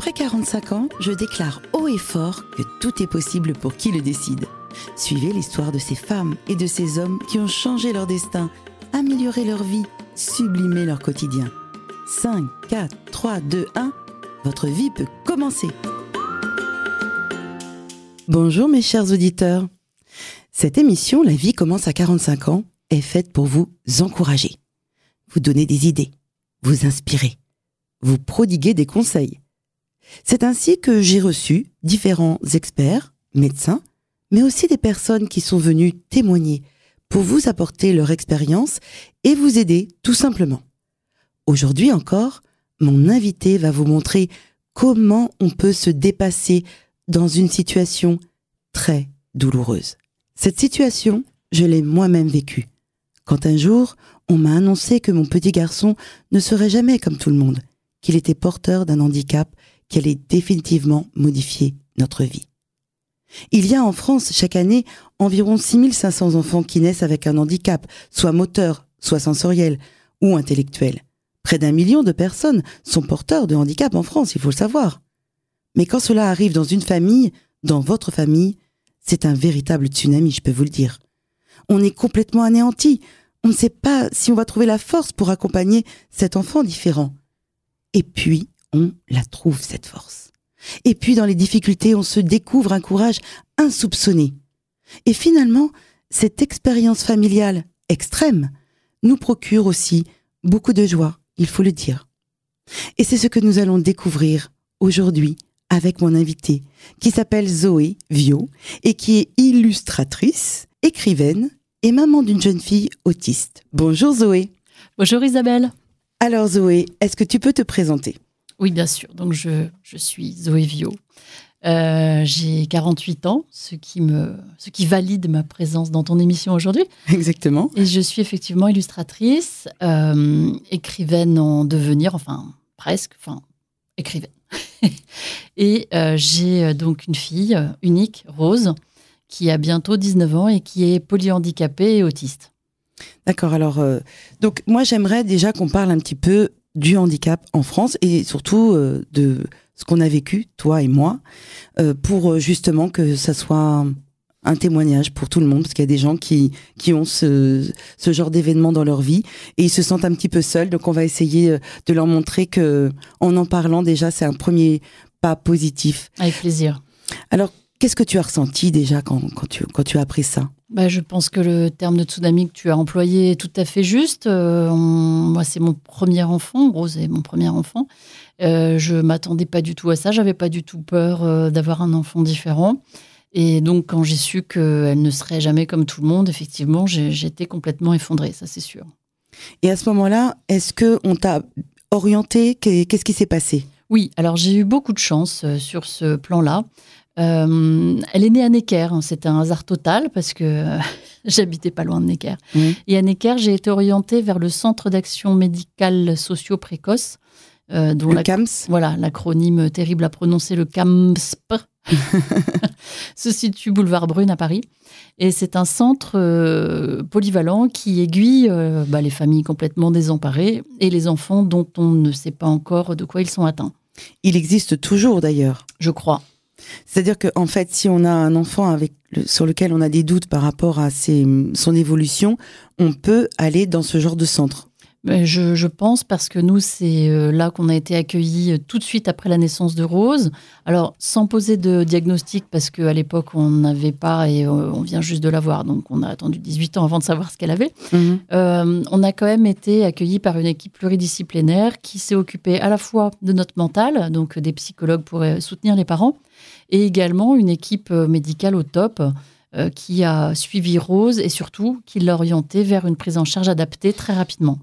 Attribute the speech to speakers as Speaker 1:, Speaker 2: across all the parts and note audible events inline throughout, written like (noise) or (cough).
Speaker 1: Après 45 ans, je déclare haut et fort que tout est possible pour qui le décide. Suivez l'histoire de ces femmes et de ces hommes qui ont changé leur destin, amélioré leur vie, sublimé leur quotidien. 5, 4, 3, 2, 1, votre vie peut commencer. Bonjour mes chers auditeurs. Cette émission La vie commence à 45 ans est faite pour vous encourager, vous donner des idées, vous inspirer, vous prodiguer des conseils. C'est ainsi que j'ai reçu différents experts, médecins, mais aussi des personnes qui sont venues témoigner pour vous apporter leur expérience et vous aider tout simplement. Aujourd'hui encore, mon invité va vous montrer comment on peut se dépasser dans une situation très douloureuse. Cette situation, je l'ai moi-même vécue. Quand un jour, on m'a annoncé que mon petit garçon ne serait jamais comme tout le monde, qu'il était porteur d'un handicap qui allait définitivement modifier notre vie. Il y a en France chaque année environ 6500 enfants qui naissent avec un handicap, soit moteur, soit sensoriel ou intellectuel. Près d'un million de personnes sont porteurs de handicap en France, il faut le savoir. Mais quand cela arrive dans une famille, dans votre famille, c'est un véritable tsunami, je peux vous le dire. On est complètement anéanti. On ne sait pas si on va trouver la force pour accompagner cet enfant différent. Et puis, on la trouve, cette force. Et puis, dans les difficultés, on se découvre un courage insoupçonné. Et finalement, cette expérience familiale extrême nous procure aussi beaucoup de joie, il faut le dire. Et c'est ce que nous allons découvrir aujourd'hui avec mon invité, qui s'appelle Zoé Vio et qui est illustratrice, écrivaine et maman d'une jeune fille autiste. Bonjour Zoé.
Speaker 2: Bonjour Isabelle.
Speaker 1: Alors Zoé, est-ce que tu peux te présenter?
Speaker 2: Oui, bien sûr. Donc je, je suis Zoé Vio. Euh, j'ai 48 ans, ce qui, me, ce qui valide ma présence dans ton émission aujourd'hui.
Speaker 1: Exactement.
Speaker 2: Et je suis effectivement illustratrice, euh, écrivaine en devenir, enfin presque, enfin écrivaine. (laughs) et euh, j'ai donc une fille unique, Rose, qui a bientôt 19 ans et qui est polyhandicapée et autiste.
Speaker 1: D'accord, alors, donc moi j'aimerais déjà qu'on parle un petit peu du handicap en France et surtout de ce qu'on a vécu, toi et moi, euh, pour euh, justement que ça soit un témoignage pour tout le monde, parce qu'il y a des gens qui, qui ont ce, ce genre d'événement dans leur vie et ils se sentent un petit peu seuls. Donc on va essayer euh, de leur montrer que en en parlant déjà, c'est un premier pas positif.
Speaker 2: Avec plaisir.
Speaker 1: Alors, qu'est-ce que tu as ressenti déjà quand, quand, tu, quand tu as appris ça?
Speaker 2: Bah, je pense que le terme de tsunami que tu as employé est tout à fait juste. moi, c'est mon premier enfant. Rose est mon premier enfant. Euh, je m'attendais pas du tout à ça. J'avais pas du tout peur euh, d'avoir un enfant différent. Et donc, quand j'ai su qu'elle ne serait jamais comme tout le monde, effectivement, j'étais complètement effondrée, ça c'est sûr.
Speaker 1: Et à ce moment-là, est-ce que on t'a orienté Qu'est-ce qui s'est passé?
Speaker 2: Oui, alors j'ai eu beaucoup de chance euh, sur ce plan-là. Elle est née à Necker, hein. c'était un hasard total parce que (laughs) j'habitais pas loin de Necker. Et à Necker, j'ai été orientée vers le Centre d'action médicale socio précoce
Speaker 1: euh, dont le CAMS
Speaker 2: Voilà, l'acronyme terrible à prononcer, le CAMSP, (laughs) (laughs) se situe boulevard Brune à Paris. Et c'est un centre euh, polyvalent qui aiguille euh, bah, les familles complètement désemparées et les enfants dont on ne sait pas encore de quoi ils sont atteints.
Speaker 1: Il existe toujours d'ailleurs.
Speaker 2: Je crois.
Speaker 1: C'est-à-dire qu'en en fait, si on a un enfant avec sur lequel on a des doutes par rapport à son évolution, on peut aller dans ce genre de centre.
Speaker 2: Je, je, pense parce que nous, c'est euh, là qu'on a été accueillis euh, tout de suite après la naissance de Rose. Alors, sans poser de diagnostic, parce qu'à l'époque, on n'avait pas et euh, on vient juste de l'avoir. Donc, on a attendu 18 ans avant de savoir ce qu'elle avait. Mhm. on a quand même été accueillis par une équipe pluridisciplinaire qui s'est occupée à la fois de notre mental, donc des psychologues pour soutenir les parents, et également une équipe médicale au top qui a suivi Rose et surtout qui l'a orientée vers une prise en charge adaptée très rapidement.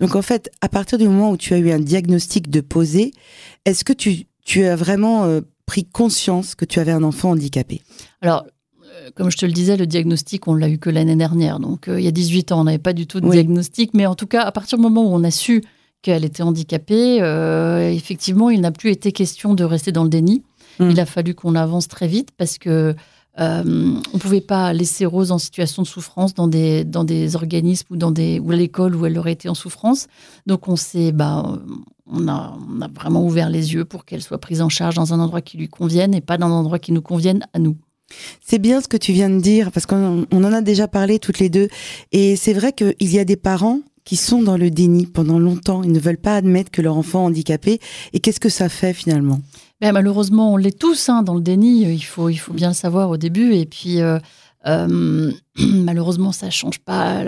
Speaker 1: Donc en fait, à partir du moment où tu as eu un diagnostic de posé, est-ce que tu, tu as vraiment euh, pris conscience que tu avais un enfant handicapé?
Speaker 2: Alors, euh, comme je te le disais, le diagnostic, on l'a eu que l'année dernière. Donc euh, il y a 18 ans, on n'avait pas du tout de diagnostic. Mais en tout cas, à partir du moment où on a su qu'elle était handicapée, effectivement, il n'a plus été question de rester dans le déni. Mmh. Il a fallu qu'on avance très vite parce que Euh, on ne pouvait pas laisser Rose en situation de souffrance dans des, dans des organismes ou, dans des, ou à l'école où elle aurait été en souffrance. Donc on s'est, bah, on a, on a vraiment ouvert les yeux pour qu'elle soit prise en charge dans un endroit qui lui convienne et pas dans un endroit qui nous convienne à nous.
Speaker 1: C'est bien ce que tu viens de dire, parce qu'on en a déjà parlé toutes les deux. Et c'est vrai qu'il y a des parents qui sont dans le déni pendant longtemps. Ils ne veulent pas admettre que leur enfant est handicapé. Et qu'est-ce que ça fait finalement?
Speaker 2: Ben, Malheureusement, on l'est tous hein, dans le déni. Il faut, il faut bien le savoir au début. Et puis, euh, euh, (clears throat) malheureusement, ça change pas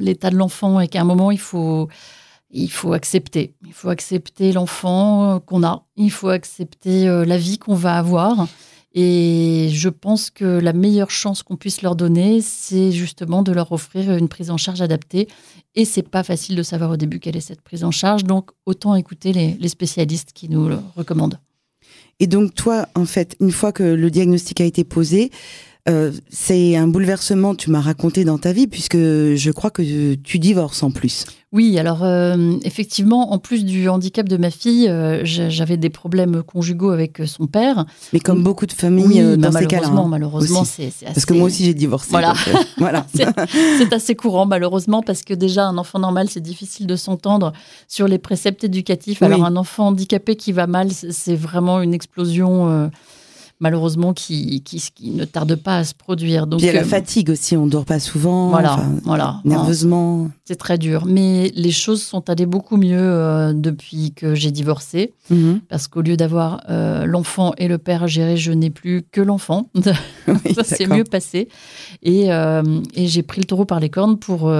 Speaker 2: l'état de l'enfant et qu'à un moment, il faut, il faut accepter. Il faut accepter l'enfant qu'on a. Il faut accepter euh, la vie qu'on va avoir. Et je pense que la meilleure chance qu'on puisse leur donner, c'est justement de leur offrir une prise en charge adaptée. Et c'est pas facile de savoir au début quelle est cette prise en charge. Donc, autant écouter les, spécialistes qui nous le recommandent.
Speaker 1: Et donc, toi, en fait, une fois que le diagnostic a été posé, euh, c'est un bouleversement, tu m'as raconté dans ta vie, puisque je crois que tu divorces en plus.
Speaker 2: Oui, alors euh, effectivement, en plus du handicap de ma fille, euh, j'avais des problèmes conjugaux avec son père.
Speaker 1: Mais comme beaucoup de familles dans ces cas-là.
Speaker 2: Hein, malheureusement, c'est assez...
Speaker 1: Parce que moi aussi j'ai divorcé.
Speaker 2: Voilà. (laughs) voilà. c'est assez courant malheureusement parce que déjà un enfant normal, c'est difficile de s'entendre sur les préceptes éducatifs. Alors un enfant handicapé qui va mal, c'est vraiment une explosion malheureusement qui, qui, ne tarde pas à se produire.
Speaker 1: Donc, il y a la euh, fatigue aussi, on ne dort pas souvent.
Speaker 2: Voilà, voilà.
Speaker 1: Nerveusement.
Speaker 2: C'est très dur. Mais les choses sont allées beaucoup mieux euh, depuis que j'ai divorcé. Mhm. Parce qu'au lieu d'avoir euh, l'enfant et le père à gérer, je n'ai plus que l'enfant. (laughs) Ça s'est mieux passé. Et, et j'ai pris le taureau par les cornes pour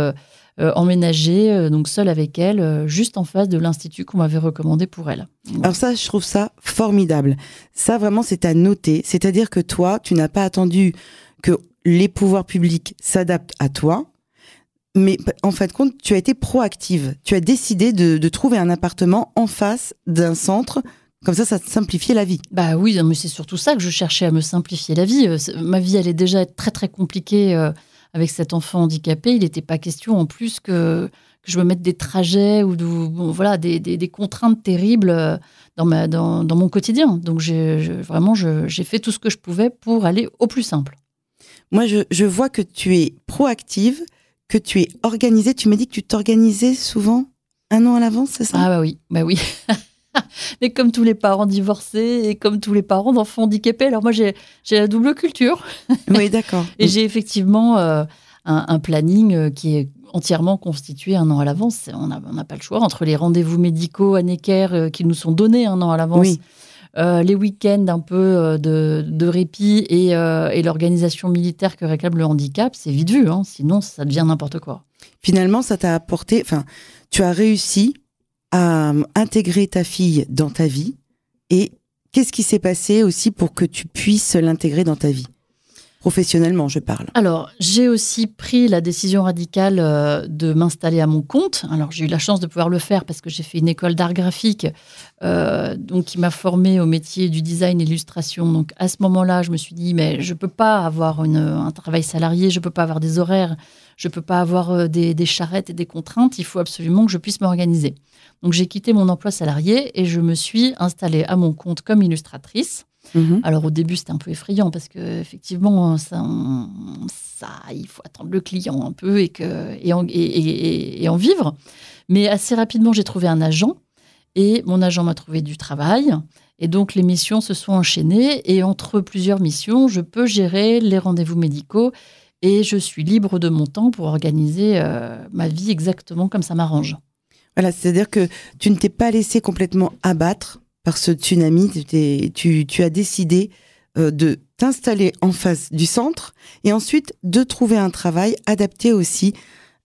Speaker 2: euh, emménager, euh, donc seule avec elle, euh, juste en face de l'institut qu'on m'avait recommandé pour elle.
Speaker 1: Alors ça, je trouve ça formidable. Ça, vraiment, c'est à noter. C'est-à-dire que toi, tu n'as pas attendu que les pouvoirs publics s'adaptent à toi, mais en fin de compte, tu as été proactive. Tu as décidé de, trouver un appartement en face d'un centre. Comme ça, ça te simplifiait la vie.
Speaker 2: Bah oui, mais c'est surtout ça que je cherchais à me simplifier la vie. Ma vie, est déjà très très compliquée avec cet enfant handicapé, il n'était pas question en plus que, je me mette des trajets ou voilà, des, contraintes terribles euh, dans, ma, dans, mon quotidien. Donc vraiment, j'ai fait tout ce que je pouvais pour aller au plus simple.
Speaker 1: Moi, je, vois que tu es proactive, que tu es organisée. Tu m'as dit que tu t'organisais souvent un an à l'avance, c'est ça?
Speaker 2: Ah bah oui, bah oui. (laughs) (laughs) Mais comme tous les parents divorcés et comme tous les parents d'enfants handicapés, alors moi j'ai la double culture. (laughs)
Speaker 1: Oui, d'accord.
Speaker 2: et j'ai effectivement euh, un, planning euh, qui est entièrement constitué un an à l'avance. On n'a pas le choix entre les rendez-vous médicaux à Necker euh, qui nous sont donnés un an à l'avance. les week-ends un peu de, répit et, et l'organisation militaire que réclame le handicap, c'est vite vu, hein. sinon ça devient n'importe quoi.
Speaker 1: Finalement, ça t'a apporté, enfin, tu as réussi à intégrer ta fille dans ta vie et qu'est-ce qui s'est passé aussi pour que tu puisses l'intégrer dans ta vie? Professionnellement, je parle.
Speaker 2: Alors, j'ai aussi pris la décision radicale euh, de m'installer à mon compte. Alors, j'ai eu la chance de pouvoir le faire parce que j'ai fait une école d'art graphique, euh, donc qui m'a formée au métier du design et l'illustration. Donc, à ce moment-là, je me suis dit, mais je peux pas avoir un travail salarié, je peux pas avoir des horaires, je peux pas avoir euh, des charrettes et des contraintes. Il faut absolument que je puisse m'organiser. Donc j'ai quitté mon emploi salarié et je me suis installée à mon compte comme illustratrice. Mhm. Alors au début c'était un peu effrayant parce que effectivement ça, ça, il faut attendre le client un peu et, que, et, en, et, en vivre. Mais assez rapidement j'ai trouvé un agent et mon agent m'a trouvé du travail. Et donc les missions se sont enchaînées et entre plusieurs missions, je peux gérer les rendez-vous médicaux et je suis libre de mon temps pour organiser euh, ma vie exactement comme ça m'arrange.
Speaker 1: Voilà, c'est-à-dire que tu ne t'es pas laissé complètement abattre par ce tsunami. Tu, tu as décidé euh, de t'installer en face du centre et ensuite de trouver un travail adapté aussi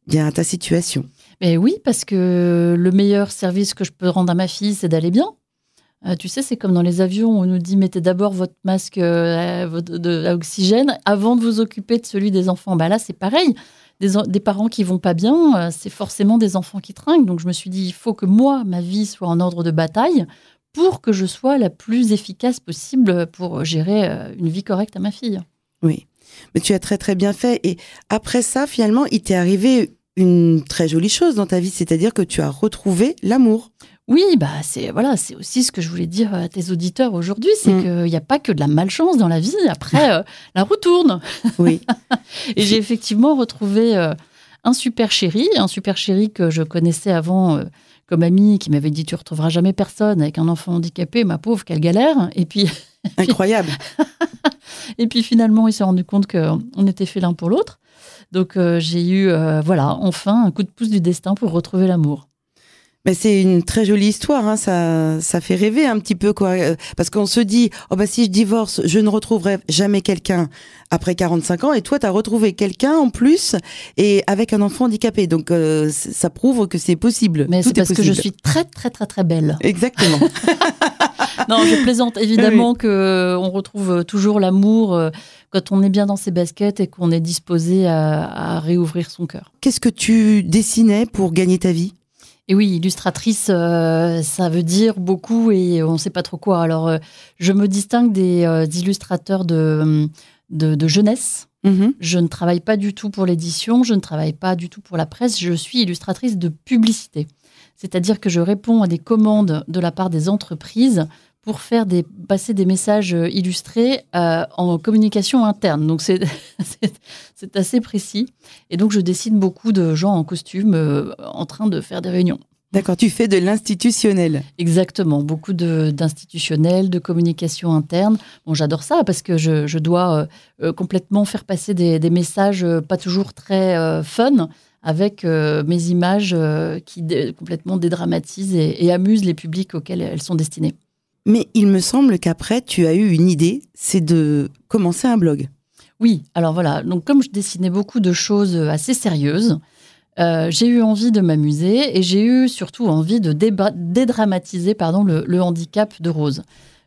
Speaker 1: bien à ta situation.
Speaker 2: Mais oui, parce que le meilleur service que je peux rendre à ma fille, c'est d'aller bien. Euh, tu sais, c'est comme dans les avions, on nous dit mettez d'abord votre masque euh, d'oxygène avant de vous occuper de celui des enfants. Bah là, c'est pareil des, parents qui vont pas bien, euh, c'est forcément des enfants qui trinquent. Donc je me suis dit, il faut que moi, ma vie soit en ordre de bataille pour que je sois la plus efficace possible pour gérer euh, une vie correcte à ma fille.
Speaker 1: Oui, mais tu as très très bien fait. Et après ça, finalement, il t'est arrivé une très jolie chose dans ta vie, c'est-à-dire que tu as retrouvé l'amour.
Speaker 2: Oui, bah c'est voilà, c'est aussi ce que je voulais dire à tes auditeurs aujourd'hui, c'est
Speaker 1: Mm.
Speaker 2: qu'il n'y a pas que de la malchance dans la vie. Après, euh, (laughs) la roue tourne.
Speaker 1: Oui. (laughs)
Speaker 2: Et j'ai effectivement retrouvé euh, un super chéri, un super chéri que je connaissais avant euh, comme ami, qui m'avait dit tu retrouveras jamais personne avec un enfant handicapé, ma pauvre, quelle galère. Et puis, (laughs)
Speaker 1: Incroyable.
Speaker 2: et puis finalement, il s'est rendu compte qu'on était fait l'un pour l'autre. Donc euh, j'ai eu, euh, voilà, enfin un coup de pouce du destin pour retrouver l'amour.
Speaker 1: Mais c'est une très jolie histoire, hein. ça, ça fait rêver un petit peu, quoi. Euh, Parce qu'on se dit, oh bah si je divorce, je ne retrouverai jamais quelqu'un après 45 ans. Et toi, tu as retrouvé quelqu'un en plus et avec un enfant handicapé. Donc euh, ça prouve que c'est possible.
Speaker 2: Mais c'est
Speaker 1: est
Speaker 2: parce que je suis très très très très belle.
Speaker 1: Exactement. (laughs)
Speaker 2: Non, je plaisante évidemment (laughs) que euh, on retrouve toujours l'amour euh, quand on est bien dans ses baskets et qu'on est disposé à, à réouvrir son cœur.
Speaker 1: Qu'est-ce que tu dessinais pour gagner ta vie?
Speaker 2: Et oui, illustratrice, euh, ça veut dire beaucoup et on ne sait pas trop quoi. Alors, euh, je me distingue des euh, illustrateurs de, de, de jeunesse.
Speaker 1: Mhm.
Speaker 2: Je ne travaille pas du tout pour l'édition, je ne travaille pas du tout pour la presse, je suis illustratrice de publicité. C'est-à-dire que je réponds à des commandes de la part des entreprises pour faire des, passer des messages euh, illustrés euh, en communication interne. Donc (laughs) c'est assez précis. Et donc je dessine beaucoup de gens en costume euh, en train de faire des réunions.
Speaker 1: D'accord, tu fais de l'institutionnel.
Speaker 2: Exactement, beaucoup de- d'institutionnels, de, communication interne. Bon, j'adore ça parce que je, je dois euh, complètement faire passer des, des messages pas toujours très fun avec mes images qui complètement dédramatisent et, et amusent les publics auxquels elles sont destinées.
Speaker 1: Mais il me semble qu'après, tu as eu une idée, c'est de commencer un blog.
Speaker 2: Oui, alors voilà, donc comme je dessinais beaucoup de choses assez sérieuses, euh, j'ai eu envie de m'amuser et j'ai eu surtout envie de dédramatiser pardon, le, handicap de Rose.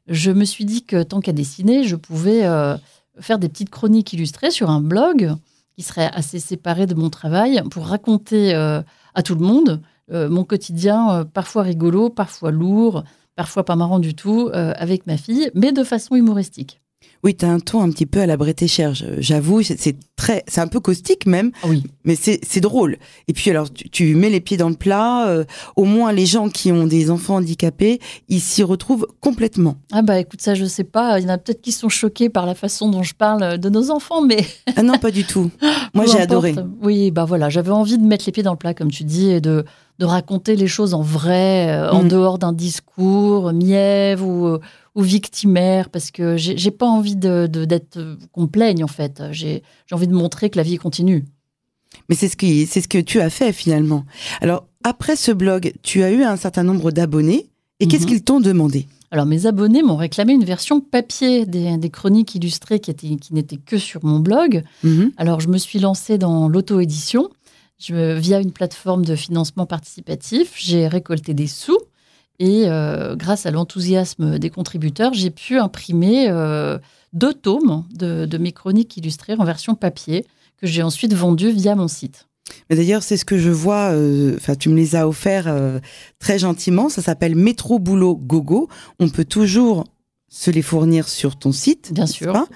Speaker 2: Je me suis dit que tant qu'à dessiner, je pouvais euh, faire des petites chroniques illustrées sur un blog qui serait assez séparé de mon travail pour raconter euh, à tout le monde euh, mon quotidien, euh, parfois rigolo, parfois lourd, parfois pas marrant du tout, euh, avec ma fille, mais de façon humoristique.
Speaker 1: Oui, tu as un ton un petit peu à la Bretéchère, j'avoue, c'est- très, c'est un peu caustique même,
Speaker 2: Ah oui,
Speaker 1: mais c'est drôle. Et puis alors, tu, tu mets les pieds dans le plat, euh, au moins les gens qui ont des enfants handicapés, ils s'y retrouvent complètement.
Speaker 2: Ah bah écoute, ça je sais pas, il y en a peut-être qui sont choqués par la façon dont je parle de nos enfants, mais
Speaker 1: Ah non, pas du tout. (laughs) Moi, j'ai adoré.
Speaker 2: Oui, bah voilà, j'avais envie de mettre les pieds dans le plat, comme tu dis, et de, de raconter les choses en vrai, euh, en
Speaker 1: Mm.
Speaker 2: dehors d'un discours mièvre ou, euh, ou victimaire, parce que j'ai pas envie de d'être euh, qu'on plaigne en fait. J'ai envie de montrer que la vie continue.
Speaker 1: Mais c'est ce, qui, c'est ce que tu as fait finalement. Alors, après ce blog, tu as eu un certain nombre d'abonnés, et qu'est-ce
Speaker 2: Mhm.
Speaker 1: qu'ils t'ont demandé?
Speaker 2: Alors mes abonnés m'ont réclamé une version papier des, des chroniques illustrées qui, étaient, qui n'étaient que sur mon blog.
Speaker 1: Mhm.
Speaker 2: Alors, je me suis lancée dans l'auto-édition via une plateforme de financement participatif. J'ai récolté des sous et euh, grâce à l'enthousiasme des contributeurs, j'ai pu imprimer euh, deux tomes de, mes chroniques illustrées en version papier que j'ai ensuite vendues via mon site.
Speaker 1: Mais D'ailleurs, c'est ce que je vois. euh, Enfin, tu me les as offerts très gentiment. Ça s'appelle Métro Boulot Gogo. On peut toujours se les fournir sur ton site.
Speaker 2: Bien sûr.
Speaker 1: pas?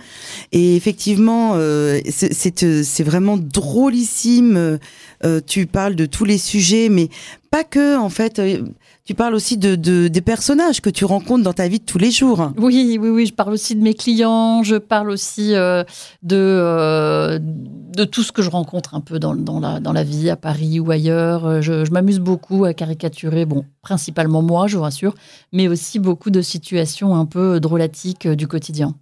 Speaker 1: Et effectivement, euh, c'est- c'est euh, c'est vraiment drôlissime. Euh, euh, tu parles de tous les sujets, mais pas que. En fait, euh, tu parles aussi de, de- des personnages que tu rencontres dans ta vie de tous les jours.
Speaker 2: Oui, oui, oui. Je parle aussi de mes clients. Je parle aussi euh, de, euh, de tout ce que je rencontre un peu dans, dans, la, dans la vie, à Paris ou ailleurs. Euh, Je, je m'amuse beaucoup à caricaturer, bon, principalement moi, je vous rassure, mais aussi beaucoup de situations un peu drôlatiques du quotidien.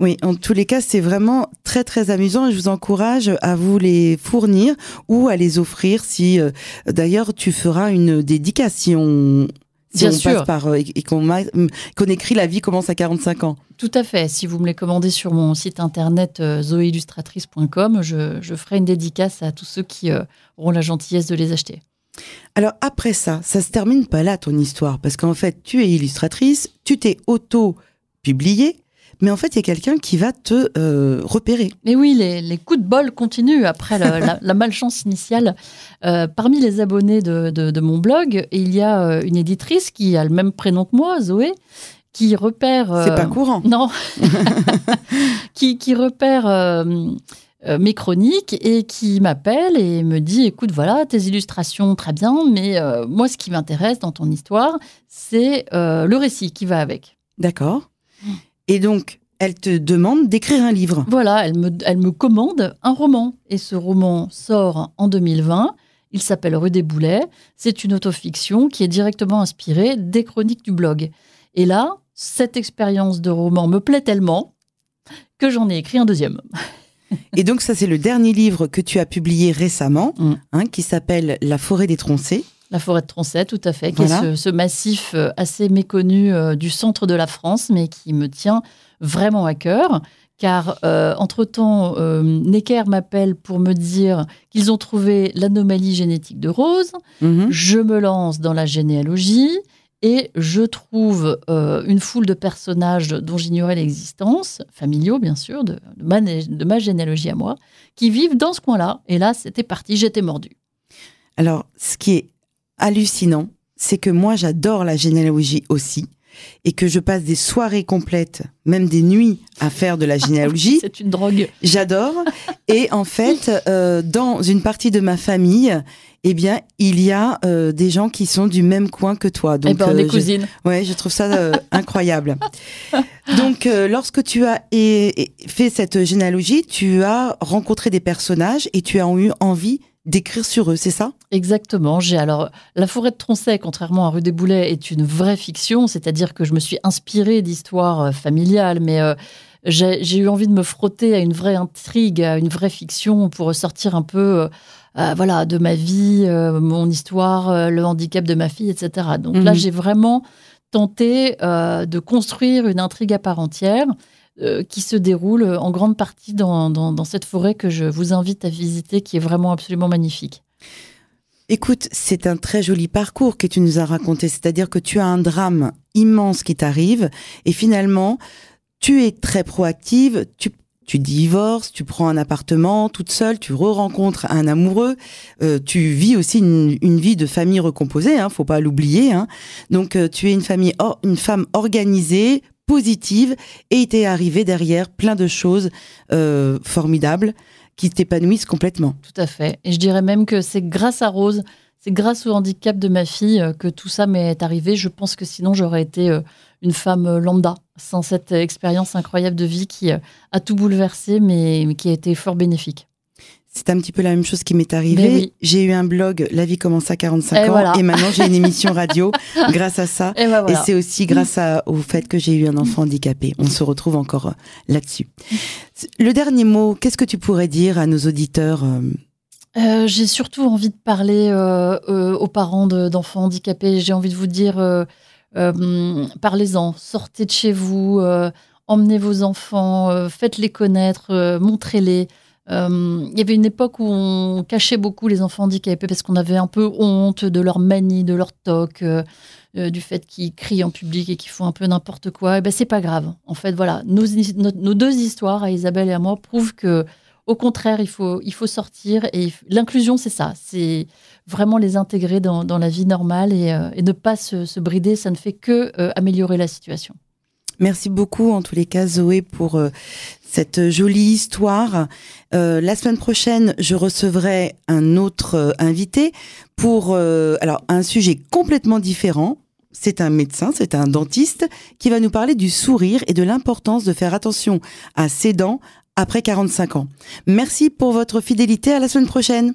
Speaker 1: Oui, en tous les cas, c'est vraiment très très amusant et je vous encourage à vous les fournir ou à les offrir si euh, d'ailleurs tu feras une dédicace si on si
Speaker 2: Bien
Speaker 1: on
Speaker 2: sûr.
Speaker 1: passe par euh, et et qu'on écrit la vie commence à 45 ans.
Speaker 2: Tout à fait. Si vous me les commandez sur mon site internet euh, zoéillustratrice.com, je, je ferai une dédicace à tous ceux qui euh, auront la gentillesse de les acheter.
Speaker 1: Alors après ça, ça se termine pas là ton histoire parce qu'en fait, tu es illustratrice, tu t'es auto publiée, mais en fait, il y a quelqu'un qui va te euh, repérer.
Speaker 2: Mais oui, les, les coups de bol continuent après la, la- la malchance initiale. Euh, parmi les abonnés de, de- de mon blog, il y a euh, une éditrice qui a le même prénom que moi, Zoé, qui repère. euh,
Speaker 1: C'est pas courant.
Speaker 2: Non. (laughs) qui, qui repère mes chroniques et qui m'appelle et me dit écoute voilà tes illustrations très bien mais euh, moi ce qui m'intéresse dans ton histoire c'est euh, le récit qui va avec.
Speaker 1: D'accord. Et donc elle te demande d'écrire un livre.
Speaker 2: Voilà, elle me, elle me commande un roman et ce roman sort en 2020. Il s'appelle Rue des Boulets. C'est une autofiction qui est directement inspirée des chroniques du blog. Et là, cette expérience de roman me plaît tellement que j'en ai écrit un deuxième.
Speaker 1: Et donc ça, c'est le dernier livre que tu as publié récemment,
Speaker 2: Mm.
Speaker 1: hein, qui s'appelle La forêt des troncés.
Speaker 2: La forêt de Troncet, tout à fait, qui
Speaker 1: Voilà.
Speaker 2: est ce, ce massif euh, assez méconnu euh, du centre de la France, mais qui me tient vraiment à cœur. Car, euh, entre-temps, euh, Necker m'appelle pour me dire qu'ils ont trouvé l'anomalie génétique de Rose.
Speaker 1: Mhm.
Speaker 2: Je me lance dans la généalogie et je trouve euh, une foule de personnages dont j'ignorais l'existence, familiaux bien sûr, de, de ma, né- de ma généalogie à moi, qui vivent dans ce coin-là. Et là, c'était parti, j'étais mordu.
Speaker 1: Alors, ce qui est hallucinant, c'est que moi, j'adore la généalogie aussi, et que je passe des soirées complètes, même des nuits, à faire de la (laughs) généalogie.
Speaker 2: C'est une drogue.
Speaker 1: J'adore. Et en fait, euh, dans une partie de ma famille, eh bien, il y a euh, des gens qui sont du même coin que toi.
Speaker 2: Eh ben, on
Speaker 1: euh,
Speaker 2: est
Speaker 1: je-
Speaker 2: cousines.
Speaker 1: Ouais, je trouve ça incroyable. Donc, lorsque tu as fait cette généalogie, tu as rencontré des personnages et tu as eu envie d'écrire sur eux, c'est ça?
Speaker 2: Exactement. J'ai alors la forêt de Troncet, contrairement à Rue des Boulets, est une vraie fiction, c'est-à-dire que je me suis inspirée d'histoires euh, familiales, mais euh, j'ai j'ai eu envie de me frotter à une vraie intrigue, à une vraie fiction pour sortir un peu, euh, euh, voilà, de ma vie, euh, mon histoire, euh, le handicap de ma fille, etc. Donc là,
Speaker 1: Mhm.
Speaker 2: j'ai vraiment tenté euh, de construire une intrigue à part entière. Euh, qui se déroule en grande partie dans, cette forêt que je vous invite à visiter, qui est vraiment absolument magnifique.
Speaker 1: Écoute, c'est un très joli parcours que tu nous as raconté, c'est-à-dire que tu as un drame immense qui t'arrive et finalement, tu es très proactive, tu, tu divorces, tu prends un appartement toute seule, tu re-rencontres un amoureux, euh, tu vis aussi une, vie de famille recomposée, hein, faut pas l'oublier. Hein. Donc, euh, tu es une famille, une femme organisée, positive et il t'est arrivé derrière plein de choses euh, formidables qui t'épanouissent complètement.
Speaker 2: Tout à fait. Et je dirais même que c'est grâce à Rose, c'est grâce au handicap de ma fille euh, que tout ça m'est arrivé. Je pense que sinon j'aurais été euh, une femme lambda, sans cette expérience incroyable de vie qui a tout bouleversé, mais qui a été fort bénéfique.
Speaker 1: C'est un petit peu la même chose qui m'est arrivé.
Speaker 2: Mais oui.
Speaker 1: J'ai eu un blog, La vie commence à 45
Speaker 2: Et
Speaker 1: ans,
Speaker 2: voilà.
Speaker 1: et maintenant j'ai une émission (laughs) radio grâce à ça.
Speaker 2: Et ben voilà.
Speaker 1: Et c'est aussi grâce à- au fait que j'ai eu un enfant handicapé. On se retrouve encore euh, là-dessus. Le dernier mot, qu'est-ce que tu pourrais dire à nos auditeurs euh,
Speaker 2: Euh, j'ai surtout envie de parler euh, euh, aux parents de- d'enfants handicapés. J'ai envie de vous dire, parlez-en, sortez de chez vous, emmenez vos enfants, euh, faites-les connaître, euh, montrez-les. Euh, Il y avait une époque où on cachait beaucoup les enfants handicapés parce qu'on avait un peu honte de leur manie, de leur toc, euh, euh, du fait qu'ils crient en public et qu'ils font un peu n'importe quoi. Et ben c'est pas grave. En fait, voilà, nos, deux histoires, à Isabelle et à moi, prouvent que au contraire, il faut, sortir. Et l'inclusion, c'est ça. C'est vraiment les intégrer dans, la vie normale et, ne pas se, brider. Ça ne fait que améliorer la situation.
Speaker 1: Merci beaucoup, en tous les cas, Zoé, pour cette jolie histoire. Euh, la semaine prochaine, je recevrai un autre euh, invité pour euh, alors un sujet complètement différent. C'est un médecin, c'est un dentiste qui va nous parler du sourire et de l'importance de faire attention à ses dents après 45 ans. Merci pour votre fidélité. À la semaine prochaine.